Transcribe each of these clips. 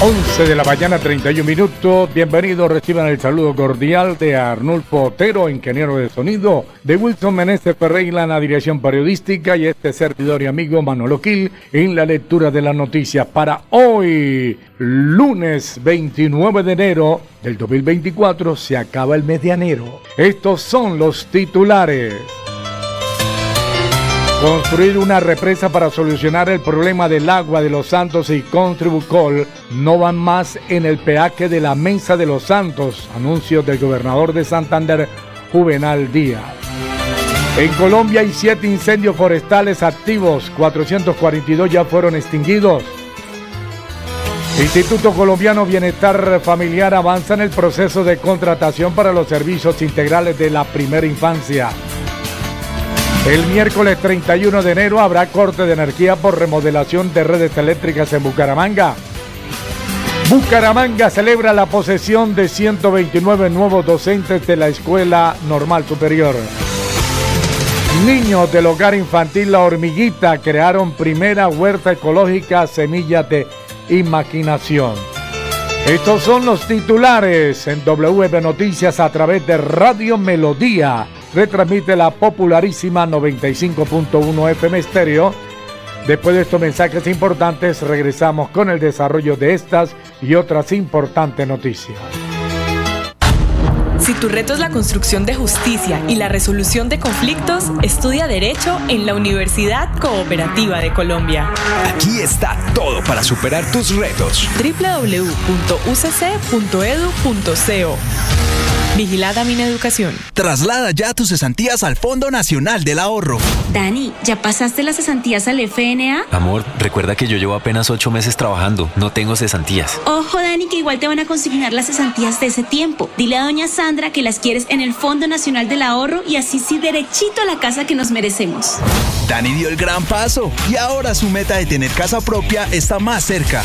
11 de la mañana, 31 minutos. Bienvenidos, reciban el saludo cordial de Arnulfo Otero, ingeniero de sonido, de Wilson Meneses Ferreira en la dirección periodística y este servidor y amigo Manolo Quil en la lectura de las noticias para hoy, lunes 29 de enero del 2024. Se acaba el mes de enero. Estos son los titulares. Construir una represa para solucionar el problema del agua de Los Santos y Contribucol no van más en el peaje de la Mesa de Los Santos, anuncio del gobernador de Santander, Juvenal Díaz. En Colombia hay siete incendios forestales activos, 442 ya fueron extinguidos. Instituto Colombiano Bienestar Familiar avanza en el proceso de contratación para los servicios integrales de la primera infancia. El miércoles 31 de enero habrá corte de energía por remodelación de redes eléctricas en Bucaramanga. Bucaramanga celebra la posesión de 129 nuevos docentes de la Escuela Normal Superior. Niños del hogar infantil La Hormiguita crearon primera huerta ecológica Semillas de Imaginación. Estos son los titulares en WB Noticias a través de Radio Melodía retransmite la popularísima 95.1 FM Estéreo. Después de estos mensajes importantes, regresamos con el desarrollo de estas y otras importantes noticias. Si tu reto es la construcción de justicia y la resolución de conflictos, estudia Derecho en la Universidad Cooperativa de Colombia. Aquí está todo para superar tus retos. www.ucc.edu.co Vigilada mi educación. Traslada ya tus cesantías al Fondo Nacional del Ahorro. Dani, ¿ya pasaste las cesantías al FNA? Amor, recuerda que yo llevo apenas ocho meses trabajando. No tengo cesantías. Ojo, Dani, que igual te van a consignar las cesantías de ese tiempo. Dile a doña Sandra que las quieres en el Fondo Nacional del Ahorro y así sí derechito a la casa que nos merecemos. Dani dio el gran paso y ahora su meta de tener casa propia está más cerca.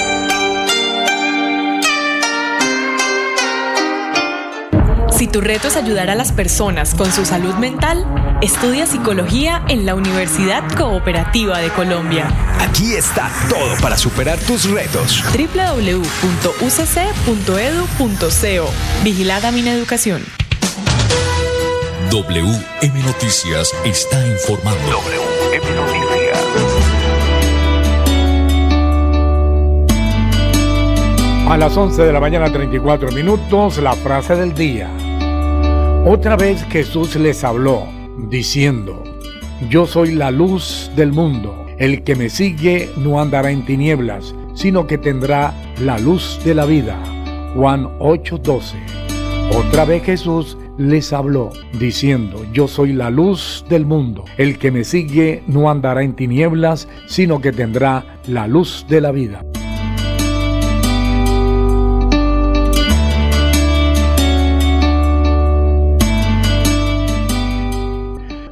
Si tu reto es ayudar a las personas con su salud mental, estudia psicología en la Universidad Cooperativa de Colombia. Aquí está todo para superar tus retos. www.ucc.edu.co Vigilada mi educación. WM Noticias está informando. WM Noticias. A las 11 de la mañana 34 minutos, la frase del día. Otra vez Jesús les habló, diciendo, Yo soy la luz del mundo. El que me sigue no andará en tinieblas, sino que tendrá la luz de la vida. Juan 8:12. Otra vez Jesús les habló, diciendo, Yo soy la luz del mundo. El que me sigue no andará en tinieblas, sino que tendrá la luz de la vida.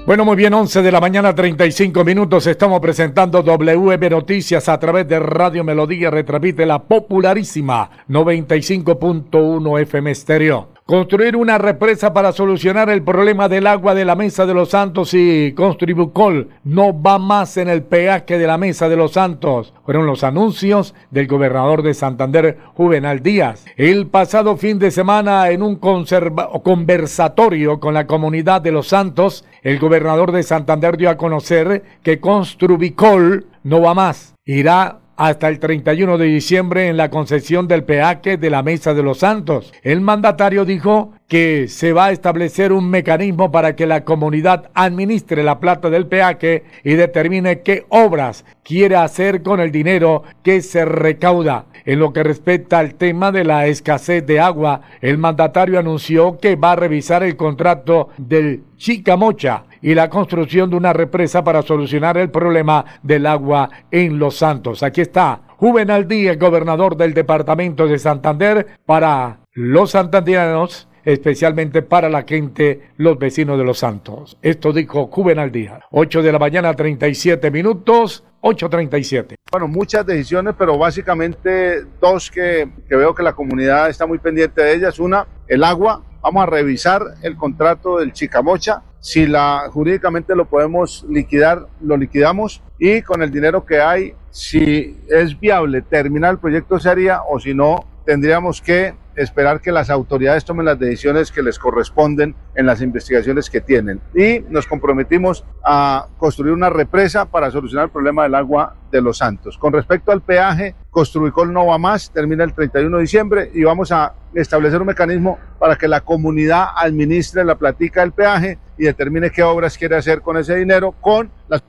Bueno, muy bien, 11 de la mañana, 35 minutos. Estamos presentando WM Noticias a través de Radio Melodía. Retransmite la popularísima 95.1 FM Estéreo. Construir una represa para solucionar el problema del agua de la Mesa de los Santos y Construbucol no va más en el peaje de la Mesa de los Santos. Fueron los anuncios del gobernador de Santander, Juvenal Díaz. El pasado fin de semana, en un conversatorio con la comunidad de los Santos, el gobernador de Santander dio a conocer que Construbicol no va más. Irá hasta el 31 de diciembre en la concesión del peaje de la Mesa de los Santos. El mandatario dijo que se va a establecer un mecanismo para que la comunidad administre la plata del peaje y determine qué obras quiere hacer con el dinero que se recauda. En lo que respecta al tema de la escasez de agua, el mandatario anunció que va a revisar el contrato del Chicamocha y la construcción de una represa para solucionar el problema del agua en Los Santos. Aquí está Juvenal Díaz, gobernador del departamento de Santander, para los santandianos especialmente para la gente, los vecinos de Los Santos. Esto dijo Juvenal Díaz. 8 de la mañana, 37 minutos, 8.37. Bueno, muchas decisiones, pero básicamente dos que veo que la comunidad está muy pendiente de ellas. Una, el agua. Vamos a revisar el contrato del Chicamocha si la jurídicamente lo podemos liquidar, lo liquidamos y con el dinero que hay, si es viable terminar el proyecto se haría o si no, tendríamos que esperar que las autoridades tomen las decisiones que les corresponden en las investigaciones que tienen. Y nos comprometimos a construir una represa para solucionar el problema del agua de Los Santos. Con respecto al peaje, Construicol no va más, termina el 31 de diciembre y vamos a establecer un mecanismo para que la comunidad administre la platica del peaje y determine qué obras quiere hacer con ese dinero con las...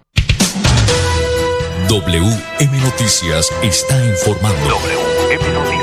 WM Noticias está informando. WM Noticias.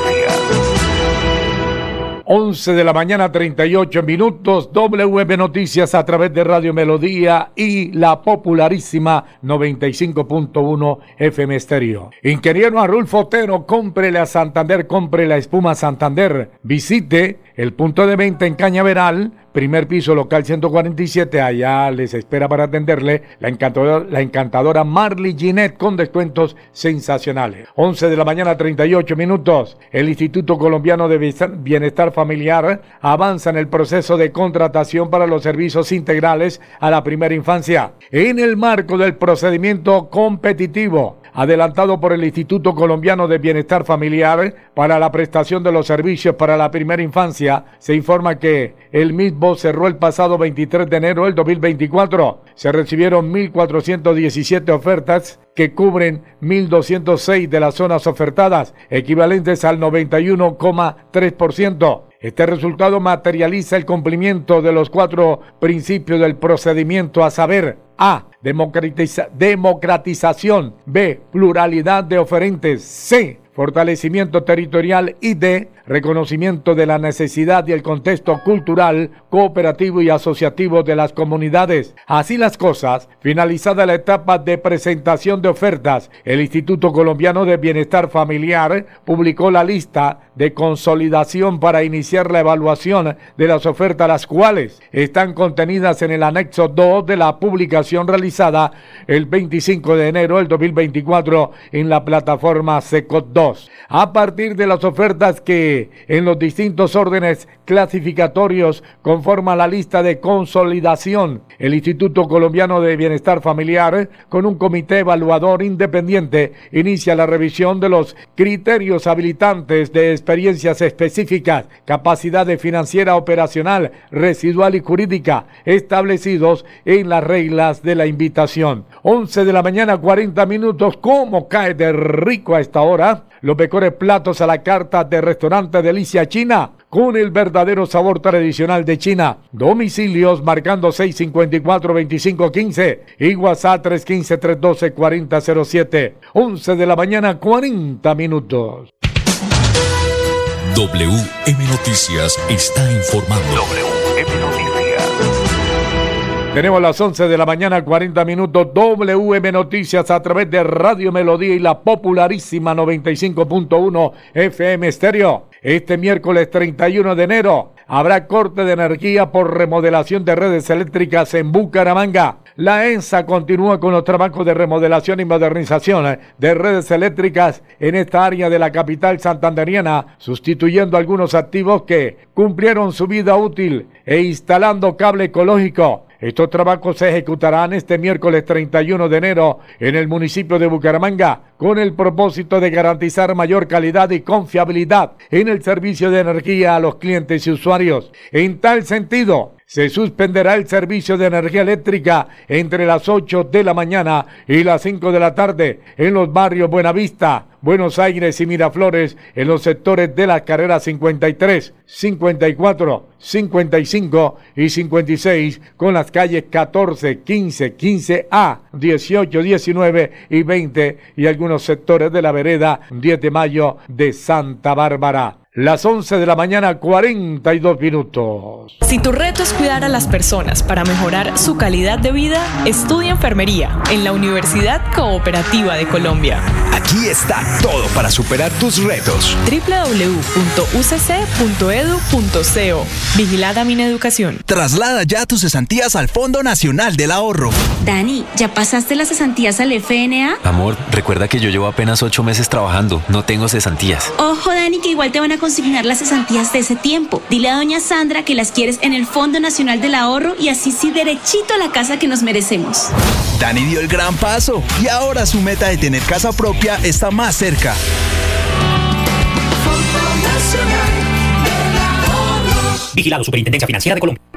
11 de la mañana, 38 minutos, WB Noticias a través de Radio Melodía y la popularísima 95.1 FM Estéreo. Ingeniero Arulfo Otero, cómprele a Santander, compre la espuma Santander. Visite el punto de venta en Cañaveral, primer piso local 147, allá les espera para atenderle la encantadora, la encantadora Marley Ginette con descuentos sensacionales. 11 de la mañana 38 minutos. El Instituto Colombiano de Bienestar Familiar avanza en el proceso de contratación para los servicios integrales a la primera infancia. En el marco del procedimiento competitivo adelantado por el Instituto Colombiano de Bienestar Familiar para la prestación de los servicios para la primera infancia, se informa que el mismo cerró el pasado 23 de enero del 2024. Se recibieron 1.417 ofertas que cubren 1.206 de las zonas ofertadas, equivalentes al 91,3%. Este resultado materializa el cumplimiento de los cuatro principios del procedimiento, a saber, A. democratización. B. Pluralidad de oferentes. C fortalecimiento territorial y D, reconocimiento de la necesidad y el contexto cultural, cooperativo y asociativo de las comunidades. Así las cosas, finalizada la etapa de presentación de ofertas, el Instituto Colombiano de Bienestar Familiar publicó la lista de consolidación para iniciar la evaluación de las ofertas, las cuales están contenidas en el anexo 2 de la publicación realizada el 25 de enero del 2024 en la plataforma SECOT 2. A partir de las ofertas que en los distintos órdenes clasificatorios conforman la lista de consolidación, el Instituto Colombiano de Bienestar Familiar, con un comité evaluador independiente, inicia la revisión de los criterios habilitantes de experiencias específicas, capacidad financiera operacional, residual y jurídica establecidos en las reglas de la invitación. 11 de la mañana, 40 minutos. ¿Cómo cae de rico a esta hora? los mejores platos a la carta de restaurante Delicia China con el verdadero sabor tradicional de China. Domicilios marcando 654-2515 y WhatsApp 315-312-4007. 11 de la mañana, 40 minutos. WM Noticias está informando. Tenemos las 11 de la mañana, 40 minutos, WM Noticias a través de Radio Melodía y la popularísima 95.1 FM Estéreo. Este miércoles 31 de enero habrá corte de energía por remodelación de redes eléctricas en Bucaramanga. La ENSA continúa con los trabajos de remodelación y modernización de redes eléctricas en esta área de la capital santanderiana, sustituyendo algunos activos que cumplieron su vida útil e instalando cable ecológico estos trabajos se ejecutarán este miércoles 31 de enero en el municipio de Bucaramanga con el propósito de garantizar mayor calidad y confiabilidad en el servicio de energía a los clientes y usuarios. En tal sentido, se suspenderá el servicio de energía eléctrica entre las 8 de la mañana y las 5 de la tarde en los barrios Buenavista, Buenos Aires y Miraflores en los sectores de las carreras 53, 54, 55 y 56 con las calles 14, 15, 15A, 18, 19 y 20 y algunos sectores de la vereda 10 de mayo de Santa Bárbara. Las 11 de la mañana, 42 minutos. Si tu reto es cuidar a las personas para mejorar su calidad de vida, estudia enfermería en la Universidad Cooperativa de Colombia. Aquí está todo para superar tus retos. www.ucc.edu.co Vigilada mi educación. Traslada ya tus cesantías al Fondo Nacional del Ahorro. Dani, ¿ya pasaste las cesantías al FNA? Amor, recuerda que yo llevo apenas ocho meses trabajando. No tengo cesantías. Ojo, Dani, que igual te van a consignar las cesantías de ese tiempo. Dile a doña Sandra que las quieres en el Fondo Nacional del Ahorro y así sí derechito a la casa que nos merecemos. Dani dio el gran paso y ahora su meta de tener casa propia está más cerca. Vigilado Superintendencia Financiera de Colombia.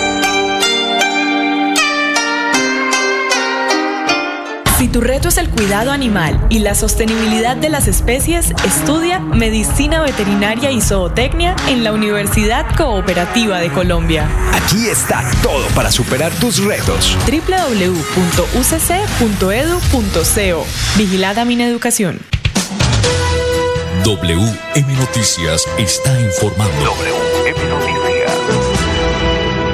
Si tu reto es el cuidado animal y la sostenibilidad de las especies, estudia Medicina Veterinaria y Zootecnia en la Universidad Cooperativa de Colombia. Aquí está todo para superar tus retos. www.ucc.edu.co Vigilada Mineducación. WM Noticias está informando. WM Noticias.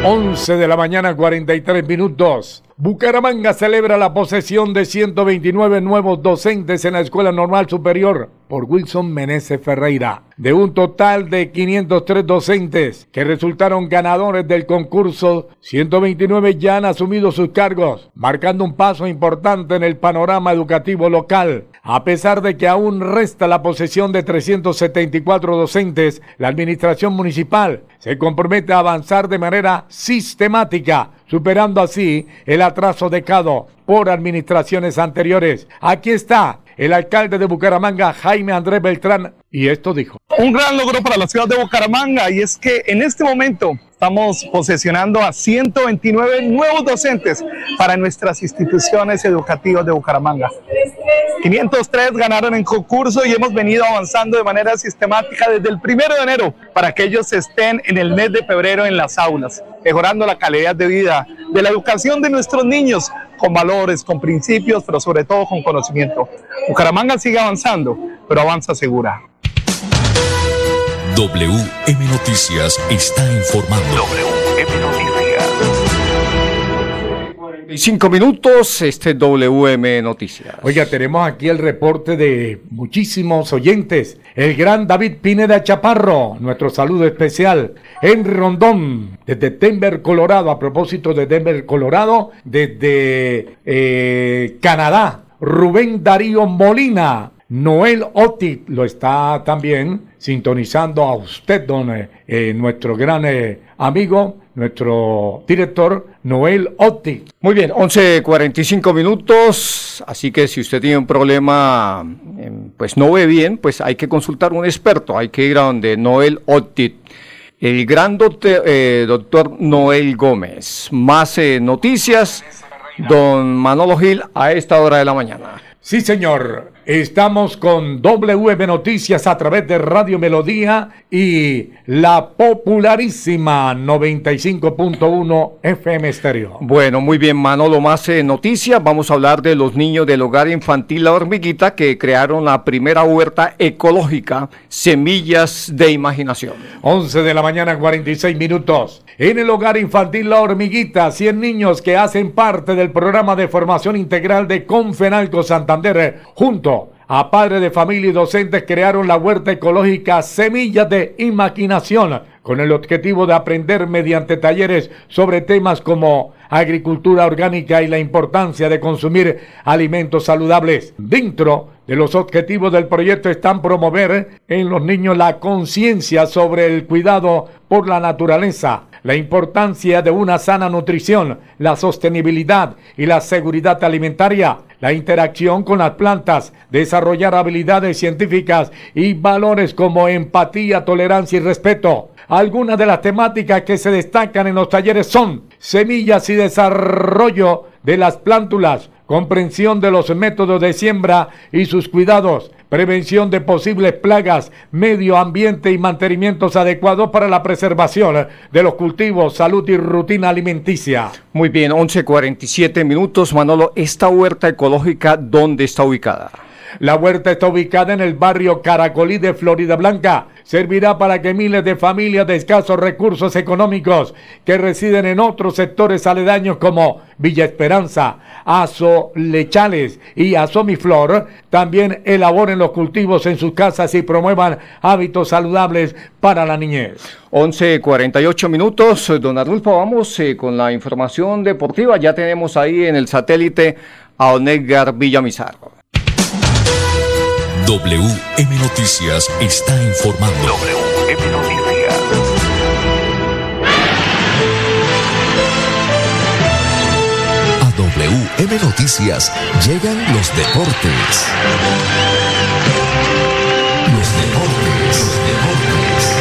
11 de la mañana, 43 minutos. Bucaramanga celebra la posesión de 129 nuevos docentes en la Escuela Normal Superior por Wilson Meneses Ferreira. De un total de 503 docentes que resultaron ganadores del concurso, 129 ya han asumido sus cargos, marcando un paso importante en el panorama educativo local. A pesar de que aún resta la posesión de 374 docentes, la administración municipal se compromete a avanzar de manera sistemática superando así el atraso dejado por administraciones anteriores. Aquí está el alcalde de Bucaramanga, Jaime Andrés Beltrán, y esto dijo. Un gran logro para la ciudad de Bucaramanga y es que en este momento estamos posesionando a 129 nuevos docentes para nuestras instituciones educativas de Bucaramanga. 503 ganaron en concurso y hemos venido avanzando de manera sistemática desde el primero de enero para que ellos estén en el mes de febrero en las aulas, mejorando la calidad de vida de la educación de nuestros niños con valores, con principios, pero sobre todo con conocimiento. Bucaramanga sigue avanzando, pero avanza segura. WM Noticias está informando. WM Noticias. 45 minutos, este WM Noticias. Oiga, tenemos aquí el reporte de muchísimos oyentes. El gran David Pineda Chaparro, nuestro saludo especial. Henry Rondón, desde Denver, Colorado. A propósito de Denver, Colorado, desde eh, Canadá. Rubén Darío Molina. Noel Otit lo está también sintonizando a usted, don eh, eh, nuestro gran eh, amigo, nuestro director, Noel Otit. Muy bien, 11.45 minutos, así que si usted tiene un problema, em, pues no ve bien, pues hay que consultar a un experto, hay que ir a donde Noel Otit. El gran doctor, doctor Noel Gómez. Más noticias, don Manolo Gil, a esta hora de la mañana. Sí, señor. Estamos con WM Noticias a través de Radio Melodía y la popularísima 95.1 FM Estéreo. Bueno, muy bien, Manolo, más eh, noticias. Vamos a hablar de los niños del hogar infantil La Hormiguita que crearon la primera huerta ecológica Semillas de Imaginación. 11 de la mañana, 46 minutos. En el hogar infantil La Hormiguita, 100 niños que hacen parte del programa de formación integral de Confenalco Santander junto a padres de familia y docentes crearon la huerta ecológica Semillas de Imaginación con el objetivo de aprender mediante talleres sobre temas como agricultura orgánica y la importancia de consumir alimentos saludables. Dentro de los objetivos del proyecto están promover en los niños la conciencia sobre el cuidado por la naturaleza, la importancia de una sana nutrición, la sostenibilidad y la seguridad alimentaria, la interacción con las plantas, desarrollar habilidades científicas y valores como empatía, tolerancia y respeto. Algunas de las temáticas que se destacan en los talleres son semillas y desarrollo de las plántulas, comprensión de los métodos de siembra y sus cuidados, prevención de posibles plagas, medio ambiente y mantenimientos adecuados para la preservación de los cultivos, salud y rutina alimenticia. Muy bien, 11.47 minutos. Manolo, ¿esta huerta ecológica dónde está ubicada? La huerta está ubicada en el barrio Caracolí de Florida Blanca. Servirá para que miles de familias de escasos recursos económicos que residen en otros sectores aledaños como Villa Esperanza, Azo Lechales y Azomiflor también elaboren los cultivos en sus casas y promuevan hábitos saludables para la niñez. 11.48 minutos. Don Arnulfo, vamos eh, con la información deportiva. Ya tenemos ahí en el satélite a Onegar Villamizar. WM Noticias está informando. WM Noticias. A WM Noticias llegan los deportes. Los deportes, los deportes.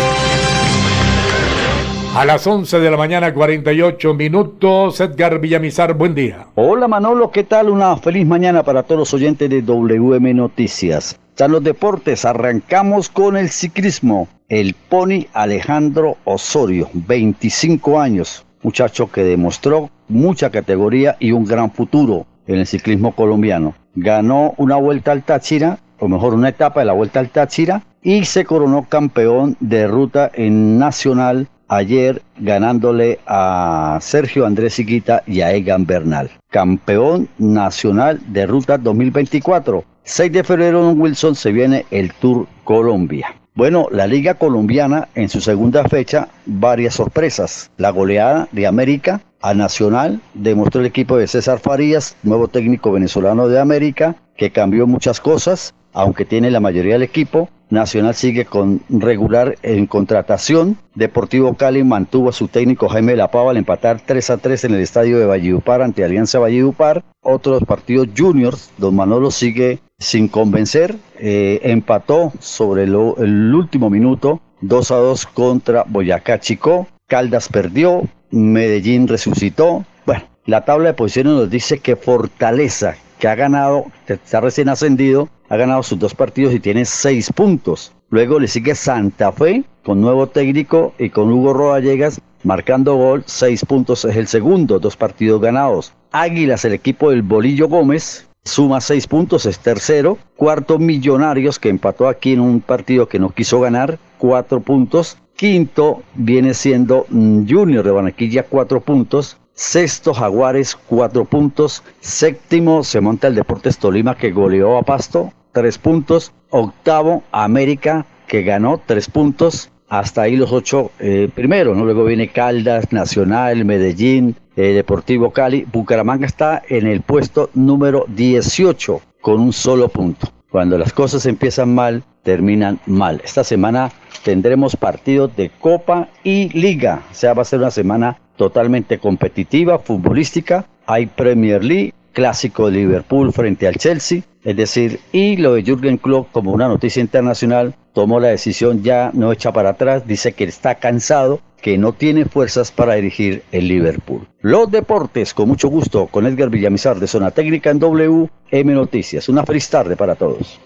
A las 11 de la mañana, 48 minutos. Edgar Villamizar, buen día. Hola Manolo, ¿qué tal? Una feliz mañana para todos los oyentes de WM Noticias. Ya los deportes, arrancamos con el ciclismo. El pony Alejandro Osorio, 25 años, muchacho que demostró mucha categoría y un gran futuro en el ciclismo colombiano. Ganó una vuelta al Táchira, o mejor una etapa de la vuelta al Táchira, y se coronó campeón de ruta en Nacional ayer ganándole a Sergio Andrés Iquita y a Egan Bernal. Campeón nacional de ruta 2024. 6 de febrero Wilson se viene el Tour Colombia. Bueno, la Liga Colombiana en su segunda fecha, varias sorpresas. La goleada de América a Nacional demostró el equipo de César Farías, nuevo técnico venezolano de América, que cambió muchas cosas, aunque tiene la mayoría del equipo. Nacional sigue con regular en contratación. Deportivo Cali mantuvo a su técnico Jaime Lapava al empatar 3 a 3 en el estadio de Valledupar ante Alianza Valledupar. Otros partidos juniors, Don Manolo sigue sin convencer. Eh, empató sobre el último minuto 2 a 2 contra Boyacá Chico. Caldas perdió. Medellín resucitó. Bueno, la tabla de posiciones nos dice que Fortaleza, que ha ganado, está recién ascendido, ha ganado sus dos partidos y tiene seis puntos. Luego le sigue Santa Fe con nuevo técnico y con Hugo Rodallegas marcando gol, seis puntos es el segundo, dos partidos ganados. Águilas, el equipo del Bolillo Gómez, suma seis puntos, es tercero. Cuarto, Millonarios, que empató aquí en un partido que no quiso ganar, cuatro puntos. Quinto viene siendo mm, Junior de Barranquilla, cuatro puntos. Sexto, Jaguares, cuatro puntos. Séptimo, se monta el Deportes Tolima que goleó a Pasto, tres puntos. Octavo, América que ganó tres puntos. Hasta ahí los ocho eh, primeros. Luego viene Caldas, Nacional, Medellín, eh, Deportivo Cali. Bucaramanga está en el puesto número 18 con un solo punto. Cuando las cosas empiezan mal, terminan mal. Esta semana tendremos partidos de Copa y Liga. O sea, va a ser una semana totalmente competitiva, futbolística. Hay Premier League, clásico de Liverpool frente al Chelsea. Es decir, y lo de Jürgen Klopp como una noticia internacional, tomó la decisión ya no echa para atrás, dice que está cansado, que no tiene fuerzas para dirigir el Liverpool. Los deportes, con mucho gusto, con Edgar Villamizar de Zona Técnica en WM Noticias. Una feliz tarde para todos.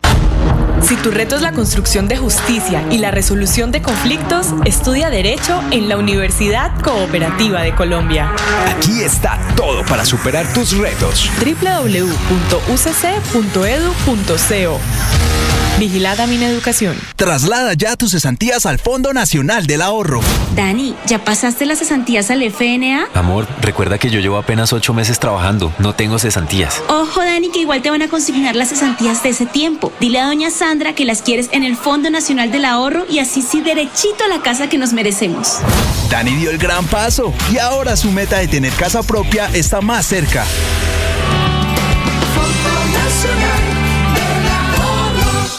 Si tu reto es la construcción de justicia y la resolución de conflictos, estudia Derecho en la Universidad Cooperativa de Colombia. Aquí está todo para superar tus retos. www.ucc.edu.co Vigilada mi educación. Traslada ya tus cesantías al Fondo Nacional del Ahorro. Dani, ¿ya pasaste las cesantías al FNA? Amor, recuerda que yo llevo apenas ocho meses trabajando. No tengo cesantías. Ojo, Dani, que igual te van a consignar las cesantías de ese tiempo. Dile a doña Sandra que las quieres en el Fondo Nacional del Ahorro y así sí derechito a la casa que nos merecemos. Dani dio el gran paso y ahora su meta de tener casa propia está más cerca.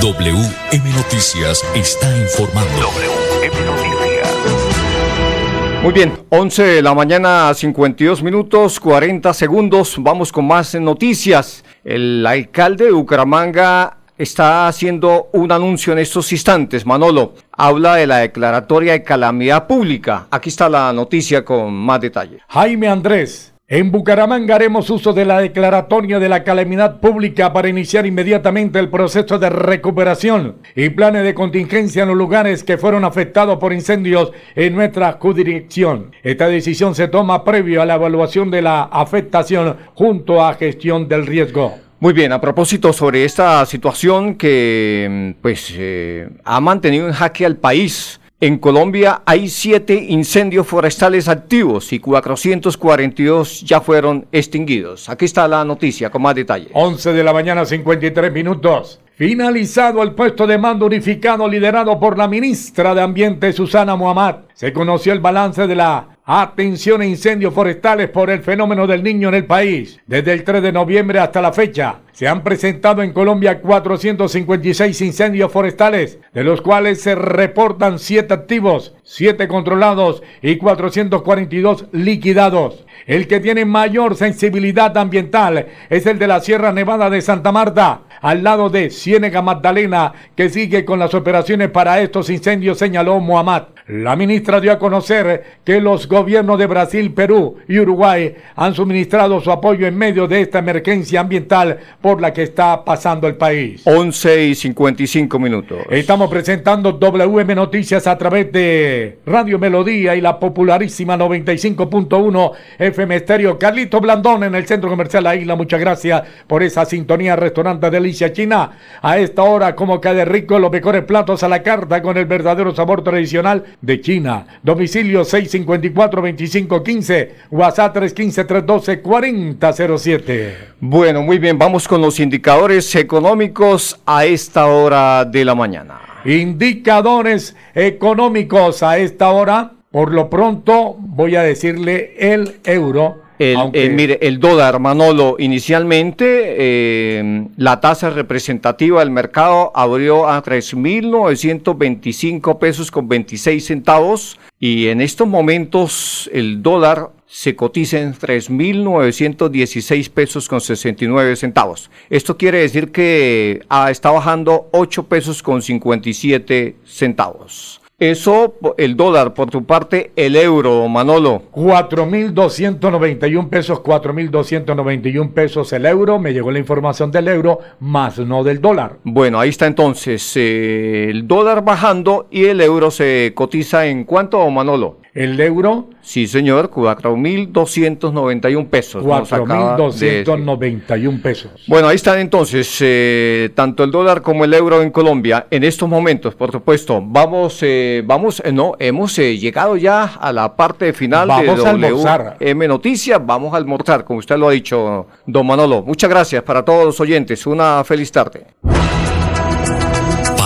WM Noticias está informando. WM Noticias. Muy bien, 11 de la mañana, 52 minutos, 40 segundos. Vamos con más noticias. El alcalde de Bucaramanga está haciendo un anuncio en estos instantes. Manolo, habla de la declaratoria de calamidad pública. Aquí está la noticia con más detalle. Jaime Andrés. En Bucaramanga haremos uso de la declaratoria de la calamidad pública para iniciar inmediatamente el proceso de recuperación y planes de contingencia en los lugares que fueron afectados por incendios en nuestra jurisdicción. Esta decisión se toma previo a la evaluación de la afectación junto a gestión del riesgo. Muy bien, a propósito sobre esta situación que pues eh, ha mantenido en jaque al país. En Colombia hay siete incendios forestales activos y 442 ya fueron extinguidos. Aquí está la noticia con más detalle. 11 de la mañana, 53 minutos. Finalizado el puesto de mando unificado liderado por la ministra de Ambiente Susana Muhammad, se conoció el balance de la atención a incendios forestales por el fenómeno del niño en el país. Desde el 3 de noviembre hasta la fecha, se han presentado en Colombia 456 incendios forestales, de los cuales se reportan 7 activos, 7 controlados y 442 liquidados. El que tiene mayor sensibilidad ambiental es el de la Sierra Nevada de Santa Marta, al lado de Ciénega Magdalena, que sigue con las operaciones para estos incendios, señaló Muhammad. La ministra dio a conocer que los gobiernos de Brasil, Perú y Uruguay han suministrado su apoyo en medio de esta emergencia ambiental por la que está pasando el país. 11 y 55 minutos. Estamos presentando WM Noticias a través de Radio Melodía y la popularísima 95.1 FM Estéreo. Carlito Blandón en el Centro Comercial La Isla. Muchas gracias por esa sintonía. Restaurante Delicia China. A esta hora, como cada rico, los mejores platos a la carta con el verdadero sabor tradicional de China. Domicilio 654-2515. WhatsApp 315-312-4007. Bueno, muy bien. Vamos con los indicadores económicos a esta hora de la mañana. Indicadores económicos a esta hora. Por lo pronto, voy a decirle el euro. El, aunque- el- mire, el dólar, Manolo, inicialmente eh, la tasa representativa del mercado abrió a 3.925 pesos con 26 centavos y en estos momentos el dólar se cotiza en 3.916 pesos con 69 centavos. Esto quiere decir que ah, está bajando 8 pesos con 57 centavos. Eso, el dólar, por tu parte, el euro, Manolo. 4.291 pesos, 4.291 pesos el euro. Me llegó la información del euro, más no del dólar. Bueno, ahí está entonces eh, el dólar bajando y el euro se cotiza en cuánto, Manolo? El euro. Sí, señor, 4.291 pesos. 4.291 pesos. Bueno, ahí están entonces, eh, tanto el dólar como el euro en Colombia. En estos momentos, por supuesto, vamos, eh, vamos, eh, no, hemos llegado ya a la parte final de WM Noticias. Vamos a almorzar, como usted lo ha dicho, don Manolo. Muchas gracias para todos los oyentes. Una feliz tarde.